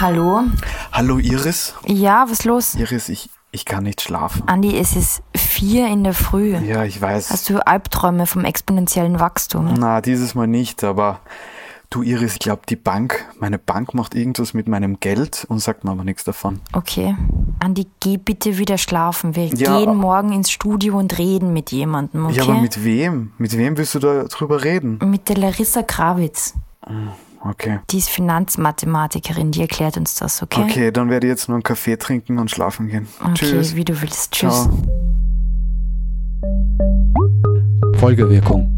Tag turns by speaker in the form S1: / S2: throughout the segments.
S1: Hallo?
S2: Hallo Iris.
S1: Ja, was ist los?
S2: Iris, ich, ich kann nicht schlafen.
S1: Andi, es ist vier in der Früh.
S2: Ja, ich weiß.
S1: Hast du Albträume vom exponentiellen Wachstum?
S2: Na, dieses Mal nicht, aber du Iris, ich glaube, die Bank, meine Bank macht irgendwas mit meinem Geld und sagt mir aber nichts davon.
S1: Okay. Andi, geh bitte wieder schlafen. Wir
S2: Ja.
S1: gehen morgen ins Studio und reden mit jemandem, okay?
S2: Ja, aber mit wem? Mit wem willst du da drüber reden?
S1: Mit der Larissa Krawitz.
S2: Okay.
S1: Die ist Finanzmathematikerin, die erklärt uns das, okay?
S2: Okay, dann werde ich jetzt nur einen Kaffee trinken und schlafen gehen.
S1: Okay,
S2: Tschüss.
S1: wie du willst. Tschüss.
S2: Ciao.
S3: Folgewirkung.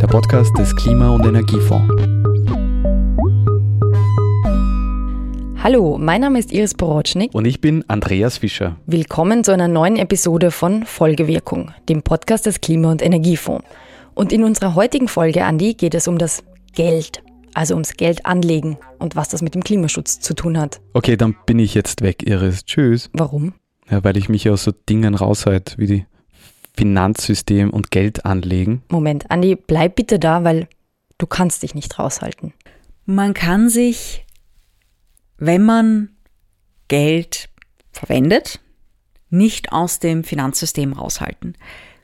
S3: Der Podcast des Klima- und Energiefonds.
S4: Hallo, mein Name ist Iris Borotschnik.
S3: Und ich bin Andreas Fischer.
S4: Willkommen zu einer neuen Episode von Folgewirkung, dem Podcast des Klima- und Energiefonds. Und in unserer heutigen Folge, Andi, geht es um das Geld. Also ums Geld anlegen und was das mit dem Klimaschutz zu tun hat.
S3: Okay, dann bin ich jetzt weg, Iris. Tschüss.
S4: Warum?
S3: Ja, weil ich mich aus so Dingen raushalte, wie die Finanzsystem und Geld anlegen.
S4: Moment, Andi, bleib bitte da, weil du kannst dich nicht raushalten.
S5: Man kann sich, wenn man Geld verwendet, nicht aus dem Finanzsystem raushalten.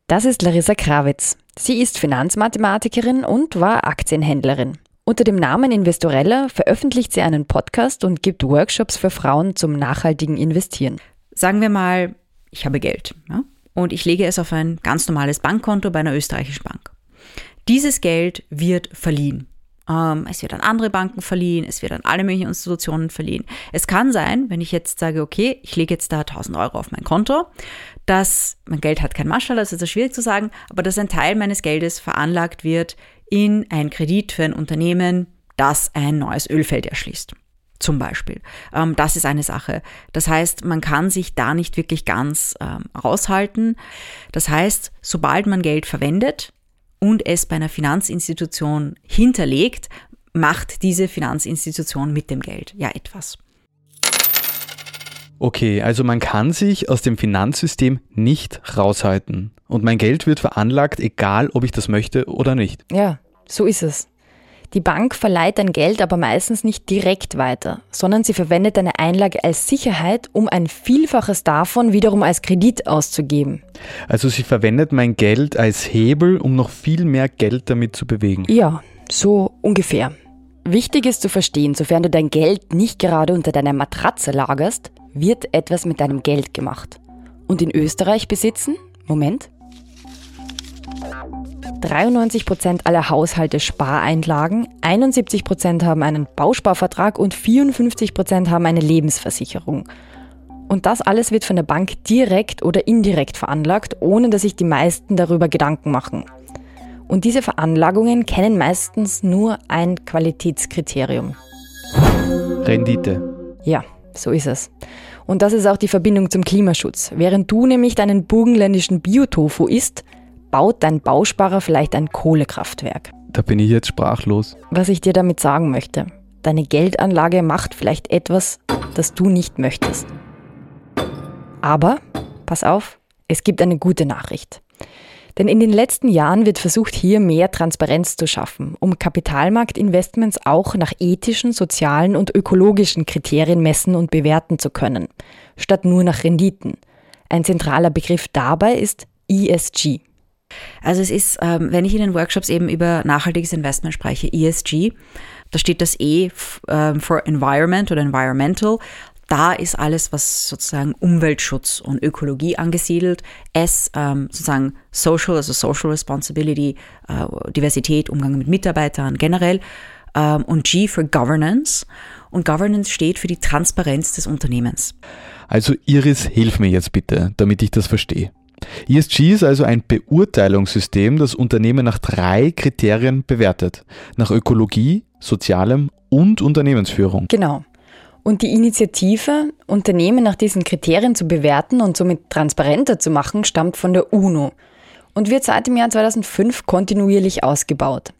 S4: Das ist Larissa Krawitz. Sie ist Finanzmathematikerin und war Aktienhändlerin. Unter dem Namen Investorella veröffentlicht sie einen Podcast und gibt Workshops für Frauen zum nachhaltigen Investieren.
S5: Sagen wir mal, ich habe Geld ja, und ich lege es auf ein ganz normales Bankkonto bei einer österreichischen Bank. Dieses Geld wird verliehen. Ähm, es wird an andere Banken verliehen, es wird an alle möglichen Institutionen verliehen. Es kann sein, wenn ich jetzt sage, okay, ich lege jetzt da 1000 Euro auf mein Konto, dass mein Geld hat kein Maschall, das ist ja schwierig zu sagen, aber dass ein Teil meines Geldes veranlagt wird in einen Kredit für ein Unternehmen, das ein neues Ölfeld erschließt. Zum Beispiel. Ähm, das ist eine Sache. Das heißt, man kann sich da nicht wirklich ganz ähm, raushalten. Das heißt, sobald man Geld verwendet und es bei einer Finanzinstitution hinterlegt, macht diese Finanzinstitution mit dem Geld ja etwas.
S3: Okay, also man kann sich aus dem Finanzsystem nicht raushalten. Und mein Geld wird veranlagt, egal ob ich das möchte oder nicht.
S4: Ja, so ist es. Die Bank verleiht dein Geld aber meistens nicht direkt weiter, sondern sie verwendet deine Einlage als Sicherheit, um ein Vielfaches davon wiederum als Kredit auszugeben.
S3: Also sie verwendet mein Geld als Hebel, um noch viel mehr Geld damit zu bewegen.
S4: Ja, so ungefähr. Wichtig ist zu verstehen, sofern du dein Geld nicht gerade unter deiner Matratze lagerst, wird etwas mit deinem Geld gemacht. Und in Österreich besitzen, Moment, 93% aller Haushalte Spareinlagen, 71% haben einen Bausparvertrag und 54% haben eine Lebensversicherung. Und das alles wird von der Bank direkt oder indirekt veranlagt, ohne dass sich die meisten darüber Gedanken machen. Und diese Veranlagungen kennen meistens nur ein Qualitätskriterium.
S3: Rendite.
S4: Ja, so ist es. Und das ist auch die Verbindung zum Klimaschutz. Während du nämlich deinen burgenländischen Biotofu isst, baut dein Bausparer vielleicht ein Kohlekraftwerk.
S3: Da bin ich jetzt sprachlos.
S4: Was ich dir damit sagen möchte, deine Geldanlage macht vielleicht etwas, das du nicht möchtest. Aber, pass auf, es gibt eine gute Nachricht. Denn in den letzten Jahren wird versucht, hier mehr Transparenz zu schaffen, um Kapitalmarktinvestments auch nach ethischen, sozialen und ökologischen Kriterien messen und bewerten zu können, statt nur nach Renditen. Ein zentraler Begriff dabei ist ESG.
S5: Also es ist, ähm, wenn ich in den Workshops eben über nachhaltiges Investment spreche, ESG, da steht das E ähm, for Environment oder Environmental. Da ist alles, was sozusagen Umweltschutz und Ökologie angesiedelt. S ähm, sozusagen Social, also Social Responsibility, äh, Diversität, Umgang mit Mitarbeitern generell. Und G für Governance. Und Governance steht für die Transparenz des Unternehmens.
S3: Also Iris, hilf mir jetzt bitte, damit ich das verstehe. ESG ist also ein Beurteilungssystem, das Unternehmen nach drei Kriterien bewertet. Nach Ökologie, Sozialem und Unternehmensführung.
S4: Genau. Und die Initiative, Unternehmen nach diesen Kriterien zu bewerten und somit transparenter zu machen, stammt von der UNO und wird seit dem Jahr 2005 kontinuierlich ausgebaut.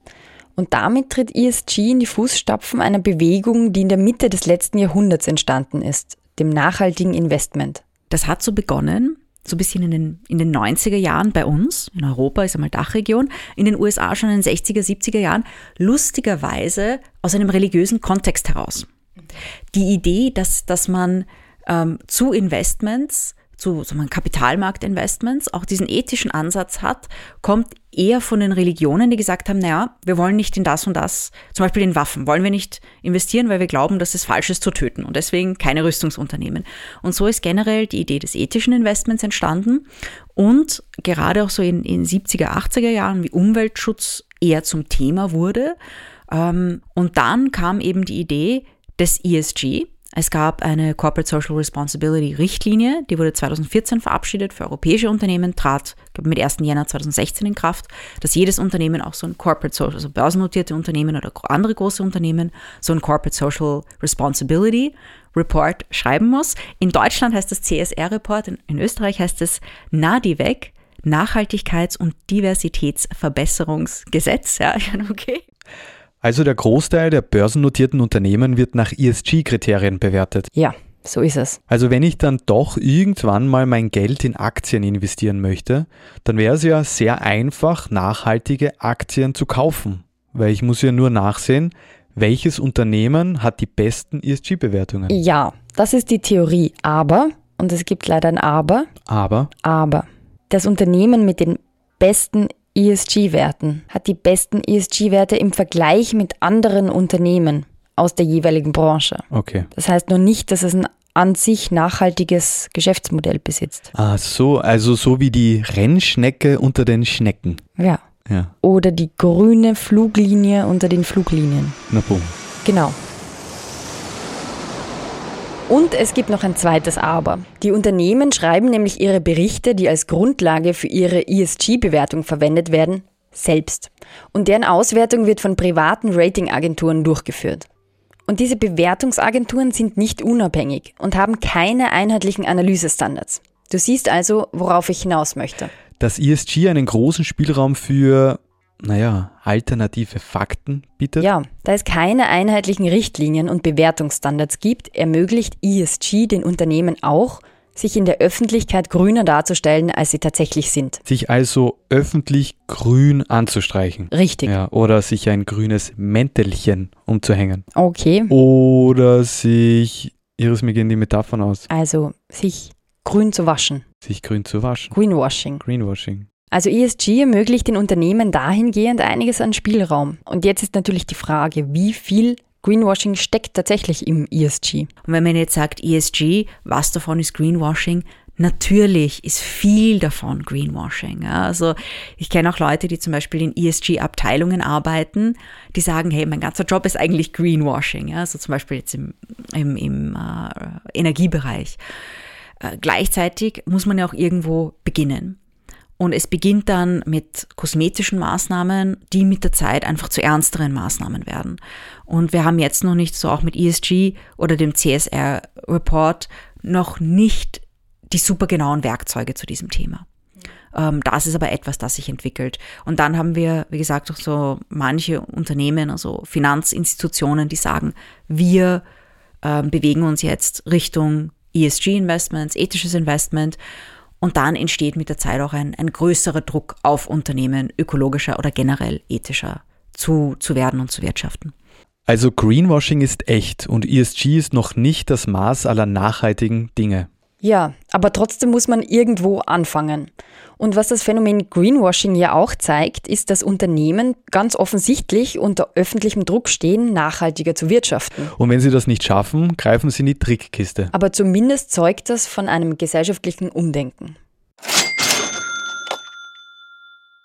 S4: Und damit tritt ESG in die Fußstapfen einer Bewegung, die in der Mitte des letzten Jahrhunderts entstanden ist, dem nachhaltigen Investment.
S5: Das hat so begonnen, so ein bisschen in den, in den 90er Jahren bei uns, in Europa ist einmal Dachregion, in den USA schon in den 60er, 70er Jahren, lustigerweise aus einem religiösen Kontext heraus. Die Idee, dass, dass man ähm, zu Investments zu so Kapitalmarktinvestments auch diesen ethischen Ansatz hat, kommt eher von den Religionen, die gesagt haben, naja, wir wollen nicht in das und das, zum Beispiel in Waffen, wollen wir nicht investieren, weil wir glauben, dass es falsch ist zu töten und deswegen keine Rüstungsunternehmen. Und so ist generell die Idee des ethischen Investments entstanden und gerade auch so in, in 70er, 80er Jahren, wie Umweltschutz eher zum Thema wurde. Ähm, und dann kam eben die Idee des ESG, es gab eine Corporate Social Responsibility Richtlinie, die wurde 2014 verabschiedet für europäische Unternehmen, trat mit 1. Jänner 2016 in Kraft, dass jedes Unternehmen auch so ein Corporate Social, also börsennotierte Unternehmen oder andere große Unternehmen, so ein Corporate Social Responsibility Report schreiben muss. In Deutschland heißt das CSR-Report, in, in Österreich heißt es NADIVEC, Nachhaltigkeits- und Diversitätsverbesserungsgesetz. Ja, okay.
S3: Also der Großteil der börsennotierten Unternehmen wird nach ESG-Kriterien bewertet.
S4: Ja, so ist es.
S3: Also wenn ich dann doch irgendwann mal mein Geld in Aktien investieren möchte, dann wäre es ja sehr einfach, nachhaltige Aktien zu kaufen, weil ich muss ja nur nachsehen, welches Unternehmen hat die besten ESG-Bewertungen.
S4: Ja, das ist die Theorie. Aber, und es gibt leider ein Aber.
S3: Aber.
S4: Aber. Das Unternehmen mit den besten ESG-Werten, hat die besten ESG-Werte im Vergleich mit anderen Unternehmen aus der jeweiligen Branche.
S3: Okay.
S4: Das heißt nur nicht, dass es ein an sich nachhaltiges Geschäftsmodell besitzt.
S3: Ah, so, also so wie die Rennschnecke unter den Schnecken.
S4: Ja.
S3: Ja.
S4: Oder die grüne Fluglinie unter den Fluglinien.
S3: Na boom.
S4: Genau. Und es gibt noch ein zweites Aber. Die Unternehmen schreiben nämlich ihre Berichte, die als Grundlage für ihre ESG-Bewertung verwendet werden, selbst. Und deren Auswertung wird von privaten Ratingagenturen durchgeführt. Und diese Bewertungsagenturen sind nicht unabhängig und haben keine einheitlichen Analysestandards. Du siehst also, worauf ich hinaus möchte.
S3: Dass ESG einen großen Spielraum für naja, alternative Fakten bietet?
S4: Ja, da es keine einheitlichen Richtlinien und Bewertungsstandards gibt, ermöglicht ESG den Unternehmen auch, sich in der Öffentlichkeit grüner darzustellen, als sie tatsächlich sind.
S3: Sich also öffentlich grün anzustreichen.
S4: Richtig.
S3: Ja, oder sich ein grünes Mäntelchen umzuhängen.
S4: Okay.
S3: Oder sich, Iris, mir gehen die Metaphern aus.
S4: Also sich grün zu waschen.
S3: Sich grün zu waschen.
S4: Greenwashing.
S3: Greenwashing.
S4: Also ESG ermöglicht den Unternehmen dahingehend einiges an Spielraum. Und jetzt ist natürlich die Frage, wie viel Greenwashing steckt tatsächlich im ESG.
S5: Und wenn man jetzt sagt ESG, was davon ist Greenwashing? Natürlich ist viel davon Greenwashing. Also ich kenne auch Leute, die zum Beispiel in ESG-Abteilungen arbeiten, die sagen, hey, mein ganzer Job ist eigentlich Greenwashing. Also zum Beispiel jetzt im, im, im äh, Energiebereich. Äh, gleichzeitig muss man ja auch irgendwo beginnen. Und es beginnt dann mit kosmetischen Maßnahmen, die mit der Zeit einfach zu ernsteren Maßnahmen werden. Und wir haben jetzt noch nicht so auch mit ESG oder dem CSR-Report noch nicht die super genauen Werkzeuge zu diesem Thema. Ähm, das ist aber etwas, das sich entwickelt. Und dann haben wir, wie gesagt, auch so manche Unternehmen, also Finanzinstitutionen, die sagen, wir ähm, bewegen uns jetzt Richtung ESG-Investments, ethisches Investment. Und dann entsteht mit der Zeit auch ein, ein größerer Druck auf Unternehmen, ökologischer oder generell ethischer zu, zu werden und zu wirtschaften.
S3: Also Greenwashing ist echt und ESG ist noch nicht das Maß aller nachhaltigen Dinge.
S4: Ja, aber trotzdem muss man irgendwo anfangen. Und was das Phänomen Greenwashing ja auch zeigt, ist, dass Unternehmen ganz offensichtlich unter öffentlichem Druck stehen, nachhaltiger zu wirtschaften.
S3: Und wenn sie das nicht schaffen, greifen sie in die Trickkiste.
S4: Aber zumindest zeugt das von einem gesellschaftlichen Umdenken.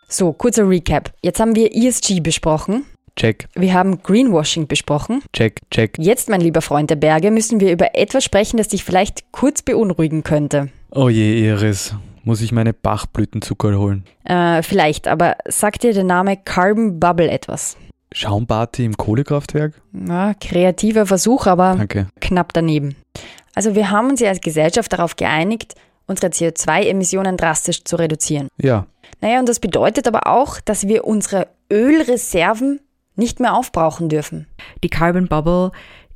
S4: So, kurzer Recap. Jetzt haben wir ESG besprochen.
S3: Check.
S4: Wir haben Greenwashing besprochen.
S3: Check, check.
S4: Jetzt, mein lieber Freund der Berge, müssen wir über etwas sprechen, das dich vielleicht kurz beunruhigen könnte.
S3: Oh je, Iris. Muss ich meine Bachblütenzucker holen?
S4: Äh, vielleicht, aber sagt dir der Name Carbon Bubble etwas?
S3: Schaumparty im Kohlekraftwerk?
S4: Ja, kreativer Versuch, aber
S3: Danke.
S4: knapp daneben. Also wir haben uns ja als Gesellschaft darauf geeinigt, unsere CO2-Emissionen drastisch zu reduzieren.
S3: Ja.
S4: Naja, und das bedeutet aber auch, dass wir unsere Ölreserven nicht mehr aufbrauchen dürfen.
S5: Die Carbon Bubble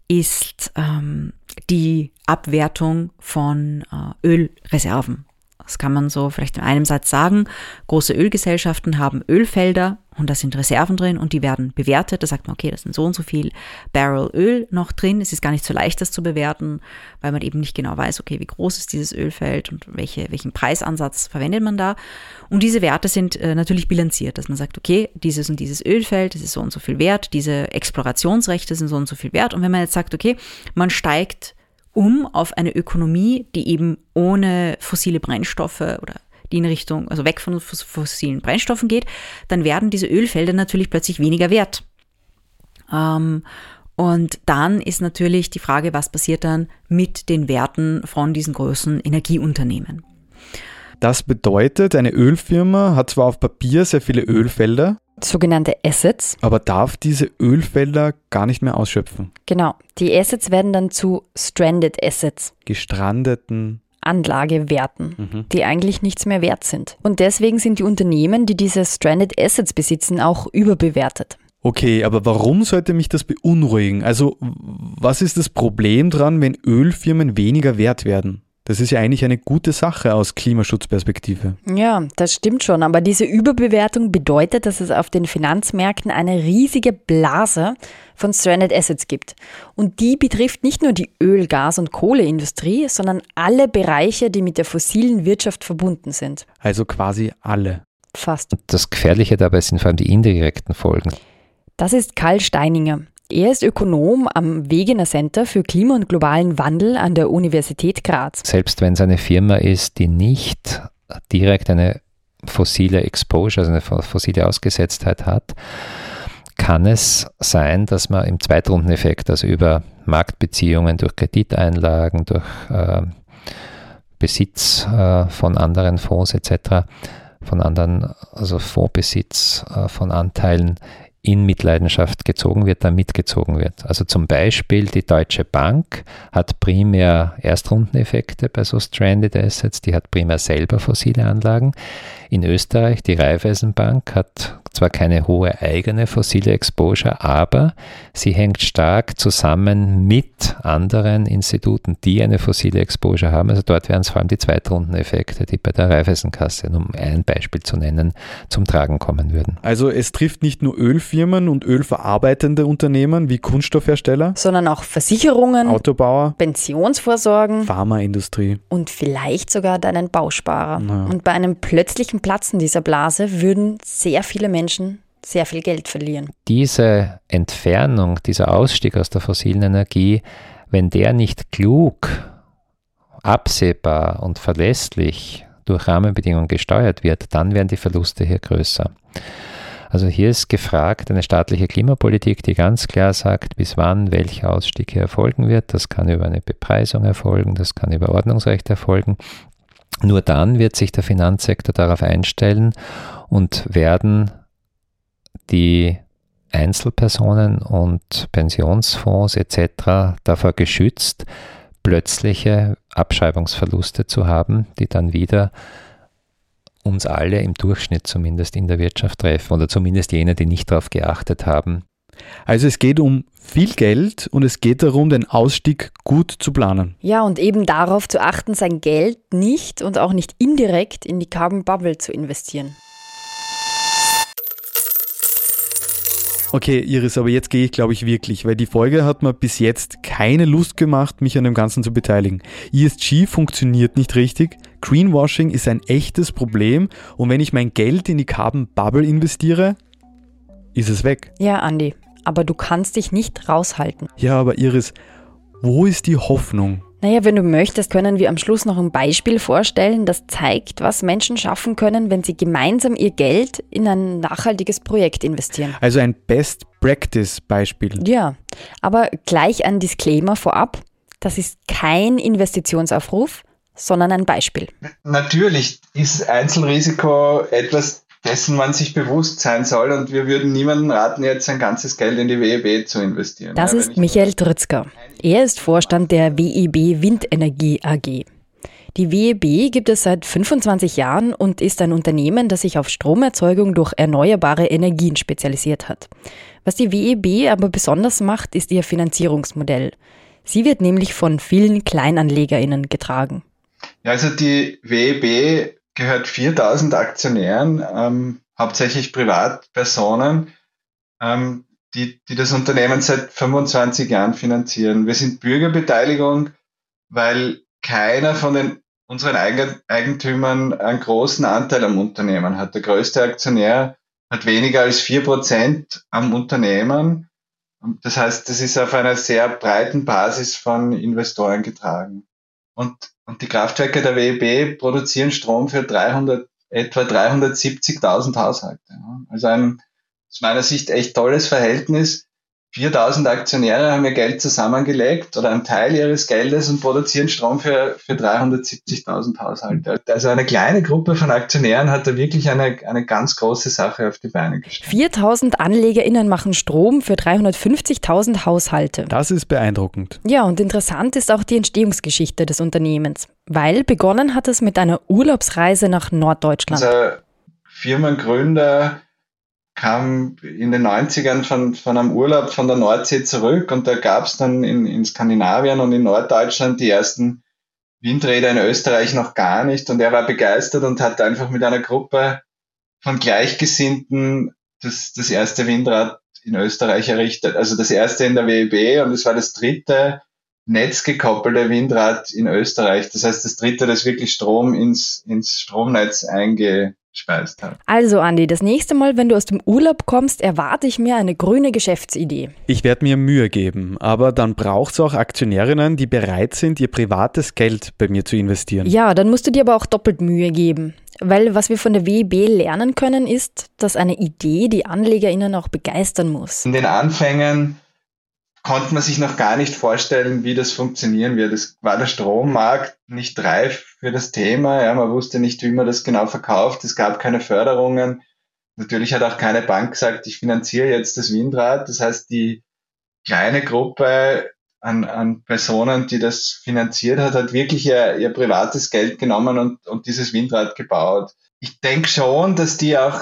S5: ist ähm, die Abwertung von äh, Ölreserven. Das kann man so vielleicht in einem Satz sagen, große Ölgesellschaften haben Ölfelder und da sind Reserven drin und die werden bewertet. Da sagt man, okay, das sind so und so viel Barrel Öl noch drin. Es ist gar nicht so leicht, das zu bewerten, weil man eben nicht genau weiß, okay, wie groß ist dieses Ölfeld und welche, welchen Preisansatz verwendet man da. Und diese Werte sind äh, natürlich bilanziert, dass man sagt, okay, dieses und dieses Ölfeld, das ist so und so viel wert, diese Explorationsrechte sind so und so viel wert. Und wenn man jetzt sagt, okay, man steigt um auf eine Ökonomie, die eben ohne fossile Brennstoffe oder die in Richtung, also weg von fossilen Brennstoffen geht, dann werden diese Ölfelder natürlich plötzlich weniger wert. Ähm, und dann ist natürlich die Frage, was passiert dann mit den Werten von diesen großen Energieunternehmen.
S3: Das bedeutet, eine Ölfirma hat zwar auf Papier sehr viele Ölfelder,
S4: sogenannte Assets.
S3: Aber darf diese Ölfelder gar nicht mehr ausschöpfen?
S4: Genau. Die Assets werden dann zu Stranded Assets.
S3: Gestrandeten
S4: Anlagewerten, mhm. die eigentlich nichts mehr wert sind. Und deswegen sind die Unternehmen, die diese Stranded Assets besitzen, auch überbewertet.
S3: Okay, aber warum sollte mich das beunruhigen? Also, was ist das Problem dran, wenn Ölfirmen weniger wert werden? Das ist ja eigentlich eine gute Sache aus Klimaschutzperspektive.
S4: Ja, das stimmt schon. Aber diese Überbewertung bedeutet, dass es auf den Finanzmärkten eine riesige Blase von Stranded Assets gibt. Und die betrifft nicht nur die Öl-, Gas- und Kohleindustrie, sondern alle Bereiche, die mit der fossilen Wirtschaft verbunden sind.
S3: Also quasi alle.
S4: Fast.
S6: Das Gefährliche dabei sind vor allem die indirekten Folgen.
S4: Das ist Karl Steininger. Er ist Ökonom am Wegener Center für Klima- und globalen Wandel an der Universität Graz.
S6: Selbst wenn es eine Firma ist, die nicht direkt eine fossile Exposure, also eine fossile Ausgesetztheit hat, kann es sein, dass man im Zweitrundeneffekt, also über Marktbeziehungen durch Krediteinlagen, durch äh, Besitz äh, von anderen Fonds etc., von anderen, also Fondsbesitz äh, von Anteilen in Mitleidenschaft gezogen wird, da mitgezogen wird. Also zum Beispiel die Deutsche Bank hat primär Erstrundeneffekte bei so Stranded Assets, die hat primär selber fossile Anlagen. In Österreich, die Raiffeisenbank hat zwar keine hohe eigene fossile Exposure, aber sie hängt stark zusammen mit anderen Instituten, die eine fossile Exposure haben. Also dort wären es vor allem die Zweitrundeneffekte, die bei der Raiffeisenkasse, um ein Beispiel zu nennen, zum Tragen kommen würden.
S3: Also es trifft nicht nur Ölfirmen und ölverarbeitende Unternehmen wie Kunststoffhersteller,
S4: sondern auch Versicherungen,
S3: Autobauer,
S4: Pensionsvorsorgen,
S3: Pharmaindustrie
S4: und vielleicht sogar deinen Bausparer. Ja. Und bei einem plötzlichen Platzen dieser Blase würden sehr viele Menschen Menschen sehr viel Geld verlieren.
S6: Diese Entfernung, dieser Ausstieg aus der fossilen Energie, wenn der nicht klug, absehbar und verlässlich durch Rahmenbedingungen gesteuert wird, dann werden die Verluste hier größer. Also hier ist gefragt eine staatliche Klimapolitik, die ganz klar sagt, bis wann welcher Ausstieg hier erfolgen wird. Das kann über eine Bepreisung erfolgen, das kann über Ordnungsrecht erfolgen. Nur dann wird sich der Finanzsektor darauf einstellen und werden die Einzelpersonen und Pensionsfonds etc. davor geschützt, plötzliche Abschreibungsverluste zu haben, die dann wieder uns alle im Durchschnitt zumindest in der Wirtschaft treffen oder zumindest jene, die nicht darauf geachtet haben.
S3: Also es geht um viel Geld und es geht darum, den Ausstieg gut zu planen.
S4: Ja, und eben darauf zu achten, sein Geld nicht und auch nicht indirekt in die Carbon Bubble zu investieren.
S3: Okay, Iris, aber jetzt gehe ich, glaube ich, wirklich, weil die Folge hat mir bis jetzt keine Lust gemacht, mich an dem Ganzen zu beteiligen. ESG funktioniert nicht richtig, Greenwashing ist ein echtes Problem und wenn ich mein Geld in die Carbon Bubble investiere, ist es weg.
S4: Ja, Andi, aber du kannst dich nicht raushalten.
S3: Ja, aber Iris, wo ist die Hoffnung?
S4: Naja, wenn du möchtest, können wir am Schluss noch ein Beispiel vorstellen, das zeigt, was Menschen schaffen können, wenn sie gemeinsam ihr Geld in ein nachhaltiges Projekt investieren.
S3: Also ein Best-Practice-Beispiel.
S4: Ja, aber gleich ein Disclaimer vorab. Das ist kein Investitionsaufruf, sondern ein Beispiel.
S7: Natürlich ist Einzelrisiko etwas, dessen man sich bewusst sein soll. Und wir würden niemandem raten, jetzt sein ganzes Geld in die WEB zu investieren.
S4: Das ja, ist Michael Trützker. Er ist Vorstand der WEB Windenergie AG. Die WEB gibt es seit 25 Jahren und ist ein Unternehmen, das sich auf Stromerzeugung durch erneuerbare Energien spezialisiert hat. Was die WEB aber besonders macht, ist ihr Finanzierungsmodell. Sie wird nämlich von vielen KleinanlegerInnen getragen.
S7: Ja, also die WEB gehört 4000 Aktionären, ähm, hauptsächlich Privatpersonen, ähm, die, die das Unternehmen seit 25 Jahren finanzieren. Wir sind Bürgerbeteiligung, weil keiner von den unseren Eigentümern einen großen Anteil am Unternehmen hat. Der größte Aktionär hat weniger als vier Prozent am Unternehmen. Das heißt, das ist auf einer sehr breiten Basis von Investoren getragen. Und, und die Kraftwerke der WEB produzieren Strom für 300, etwa 370.000 Haushalte. Also ein aus meiner Sicht echt tolles Verhältnis. 4000 Aktionäre haben ihr Geld zusammengelegt oder einen Teil ihres Geldes und produzieren Strom für, für 370.000 Haushalte. Also eine kleine Gruppe von Aktionären hat da wirklich eine, eine ganz große Sache auf die Beine gestellt.
S4: 4000 AnlegerInnen machen Strom für 350.000 Haushalte.
S3: Das ist beeindruckend.
S4: Ja, und interessant ist auch die Entstehungsgeschichte des Unternehmens, weil begonnen hat es mit einer Urlaubsreise nach Norddeutschland.
S7: Also Firmengründer kam in den 90ern von, von einem Urlaub von der Nordsee zurück und da gab es dann in, in Skandinavien und in Norddeutschland die ersten Windräder in Österreich noch gar nicht und er war begeistert und hat einfach mit einer Gruppe von Gleichgesinnten das, das erste Windrad in Österreich errichtet. Also das erste in der WEB und es war das dritte netzgekoppelte Windrad in Österreich. Das heißt, das dritte, das wirklich Strom ins, ins Stromnetz einge, gespeist hat.
S4: Also Andi, das nächste Mal, wenn du aus dem Urlaub kommst, erwarte ich mir eine grüne Geschäftsidee.
S3: Ich werde mir Mühe geben, aber dann braucht es auch Aktionärinnen, die bereit sind, ihr privates Geld bei mir zu investieren.
S4: Ja, dann musst du dir aber auch doppelt Mühe geben. Weil was wir von der WEB lernen können, ist, dass eine Idee die AnlegerInnen auch begeistern muss.
S7: In den Anfängen konnte man sich noch gar nicht vorstellen, wie das funktionieren wird. Es war der Strommarkt nicht reif für das Thema. Ja, man wusste nicht, wie man das genau verkauft. Es gab keine Förderungen. Natürlich hat auch keine Bank gesagt, ich finanziere jetzt das Windrad. Das heißt, die kleine Gruppe an, an Personen, die das finanziert hat, hat wirklich ihr, ihr privates Geld genommen und, und dieses Windrad gebaut. Ich denke schon, dass die auch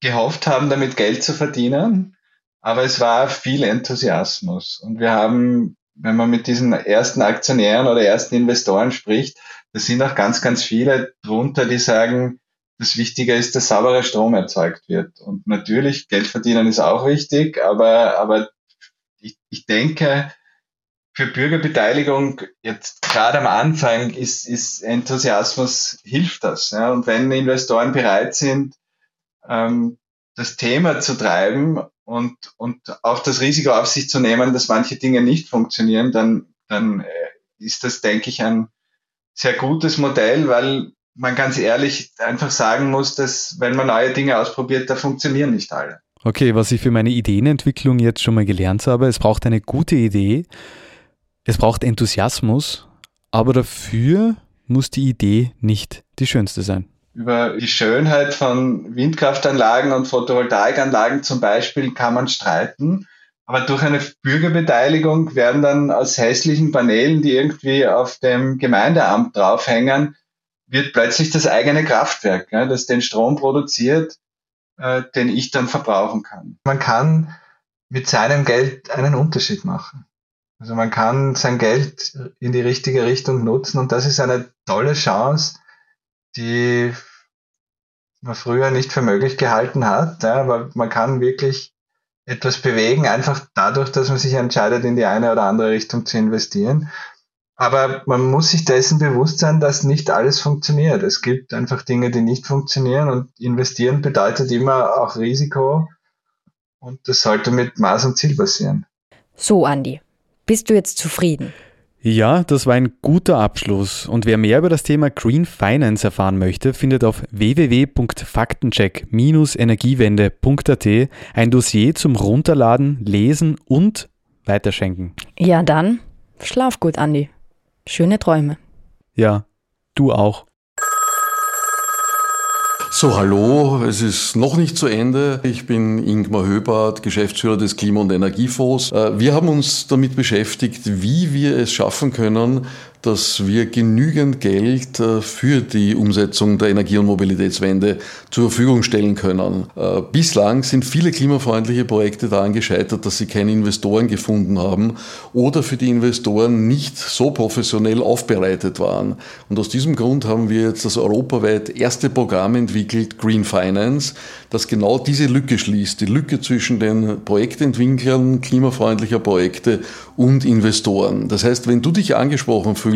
S7: gehofft haben, damit Geld zu verdienen. Aber es war viel Enthusiasmus. Und wir haben, wenn man mit diesen ersten Aktionären oder ersten Investoren spricht, da sind auch ganz, ganz viele drunter, die sagen, das Wichtige ist, dass sauberer Strom erzeugt wird. Und natürlich, Geld verdienen ist auch wichtig, aber, aber ich, ich denke, für Bürgerbeteiligung jetzt gerade am Anfang ist, ist Enthusiasmus hilft das. Ja? Und wenn Investoren bereit sind, ähm, das Thema zu treiben und, und auch das Risiko auf sich zu nehmen, dass manche Dinge nicht funktionieren, dann, dann äh, ist das, denke ich, ein sehr gutes Modell, weil man ganz ehrlich einfach sagen muss, dass wenn man neue Dinge ausprobiert, da funktionieren nicht alle.
S3: Okay, was ich für meine Ideenentwicklung jetzt schon mal gelernt habe, es braucht eine gute Idee, es braucht Enthusiasmus, aber dafür muss die Idee nicht die schönste sein
S7: über die Schönheit von Windkraftanlagen und Photovoltaikanlagen zum Beispiel kann man streiten. Aber durch eine Bürgerbeteiligung werden dann aus hässlichen Paneelen, die irgendwie auf dem Gemeindeamt draufhängen, wird plötzlich das eigene Kraftwerk, das den Strom produziert, äh, den ich dann verbrauchen kann. Man kann mit seinem Geld einen Unterschied machen. Also man kann sein Geld in die richtige Richtung nutzen und das ist eine tolle Chance, die man früher nicht für möglich gehalten hat, ja, aber man kann wirklich etwas bewegen, einfach dadurch, dass man sich entscheidet, in die eine oder andere Richtung zu investieren. Aber man muss sich dessen bewusst sein, dass nicht alles funktioniert. Es gibt einfach Dinge, die nicht funktionieren und investieren bedeutet immer auch Risiko und das sollte mit Maß und Ziel passieren.
S4: So, Andi, bist du jetzt zufrieden?
S3: Ja, das war ein guter Abschluss. Und wer mehr über das Thema Green Finance erfahren möchte, findet auf www.faktencheck-energiewende.at ein Dossier zum Runterladen, Lesen und Weiterschenken.
S4: Ja, dann schlaf gut, Andi. Schöne Träume.
S3: Ja, du auch.
S8: So, hallo, es ist noch nicht zu Ende. Ich bin Ingmar Höbart, Geschäftsführer des Klima- und Energiefonds. Äh, wir haben uns damit beschäftigt, wie wir es schaffen können, dass wir genügend Geld äh, für die Umsetzung der Energie- und Mobilitätswende zur Verfügung stellen können. Äh, bislang sind viele klimafreundliche Projekte daran gescheitert, dass sie keine Investoren gefunden haben oder für die Investoren nicht so professionell aufbereitet waren. Und aus diesem Grund haben wir jetzt das europaweit erste Programm entwickelt, Green Finance, das genau diese Lücke schließt, die Lücke zwischen den Projektentwicklern klimafreundlicher Projekte und Investoren. Das heißt, wenn du dich angesprochen fühlst,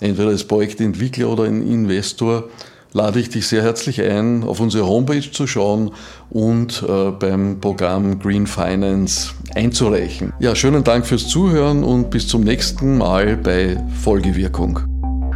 S8: entweder als Projektentwickler oder ein Investor, lade ich dich sehr herzlich ein, auf unsere Homepage zu schauen und äh, beim Programm Green Finance einzureichen. Ja, schönen Dank fürs Zuhören und bis zum nächsten Mal bei Folgewirkung.